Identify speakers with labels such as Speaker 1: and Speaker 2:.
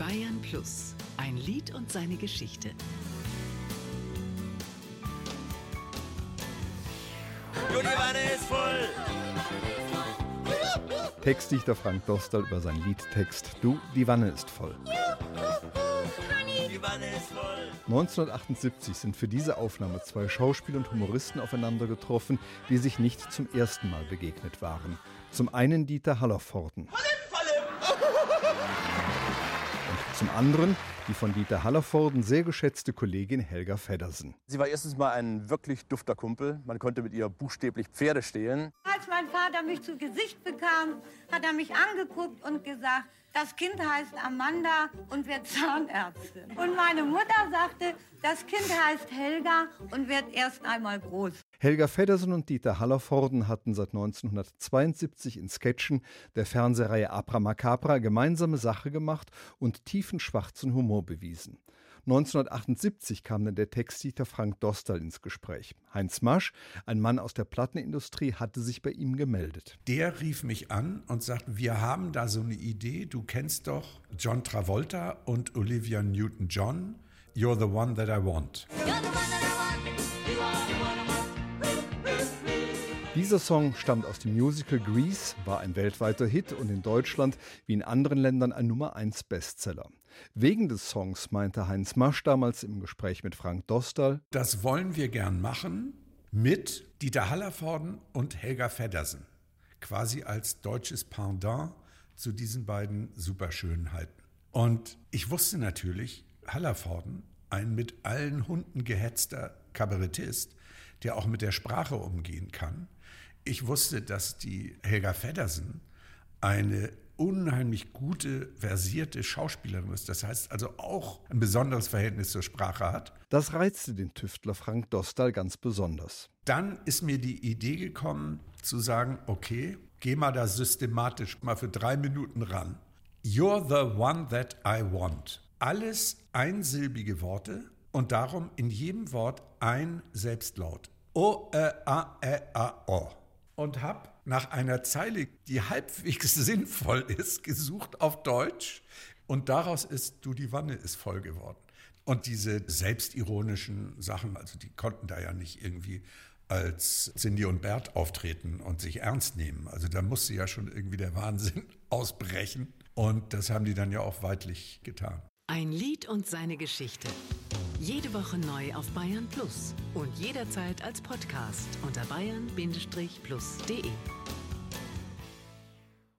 Speaker 1: Bayern Plus, ein Lied und seine Geschichte.
Speaker 2: Und die Wanne ist voll.
Speaker 3: Textdichter Frank Dostal über seinen Liedtext Du, die Wanne ist voll.
Speaker 2: Die Wanne ist voll.
Speaker 3: 1978 sind für diese Aufnahme zwei Schauspieler und Humoristen aufeinander getroffen, die sich nicht zum ersten Mal begegnet waren. Zum einen Dieter Hallervorden. Und zum anderen die von Dieter Hallervorden sehr geschätzte Kollegin Helga Feddersen.
Speaker 4: Sie war erstens mal ein wirklich dufter Kumpel. Man konnte mit ihr buchstäblich Pferde stehlen.
Speaker 5: Als mein Vater mich zu Gesicht bekam, hat er mich angeguckt und gesagt, das Kind heißt Amanda und wird Zahnärztin. Und meine Mutter sagte, das Kind heißt Helga und wird erst einmal groß.
Speaker 3: Helga Feddersen und Dieter Hallervorden hatten seit 1972 in Sketchen der Fernsehreihe Abra Macabra gemeinsame Sache gemacht und tiefen schwarzen Humor bewiesen. 1978 kam dann der Textdichter Frank Dostal ins Gespräch. Heinz Masch, ein Mann aus der Plattenindustrie, hatte sich bei ihm gemeldet.
Speaker 6: Der rief mich an und sagte, wir haben da so eine Idee, du kennst doch John Travolta und Olivia Newton-John. You're the one that I want.
Speaker 3: Dieser Song stammt aus dem Musical Grease, war ein weltweiter Hit und in Deutschland wie in anderen Ländern ein Nummer 1 Bestseller. Wegen des Songs meinte Heinz Masch damals im Gespräch mit Frank Dostal,
Speaker 6: Das wollen wir gern machen mit Dieter Hallervorden und Helga Feddersen. Quasi als deutsches Pendant zu diesen beiden Superschönheiten. Und ich wusste natürlich, Hallervorden, ein mit allen Hunden gehetzter Kabarettist, der auch mit der Sprache umgehen kann. Ich wusste, dass die Helga Feddersen eine unheimlich gute, versierte Schauspielerin ist. Das heißt also auch ein besonderes Verhältnis zur Sprache hat.
Speaker 3: das reizte den Tüftler Frank Dostal ganz besonders.
Speaker 6: Dann ist mir die Idee gekommen zu sagen, okay, geh mal da systematisch mal für drei Minuten ran. You're the one that I want. Alles einsilbige Worte und darum in jedem Wort ein Selbstlaut. O, Ä, A, Ä, A, O. Und hab nach einer Zeile, die halbwegs sinnvoll ist, gesucht auf Deutsch. Und daraus ist Du die Wanne ist voll geworden. Und diese selbstironischen Sachen, also die konnten da ja nicht irgendwie als Cindy und Bert auftreten und sich ernst nehmen. Also da musste ja schon irgendwie der Wahnsinn ausbrechen. Und das haben die dann ja auch weidlich getan.
Speaker 1: Ein Lied und seine Geschichte. Jede Woche neu auf Bayern Plus und jederzeit als Podcast unter bayern-plus.de.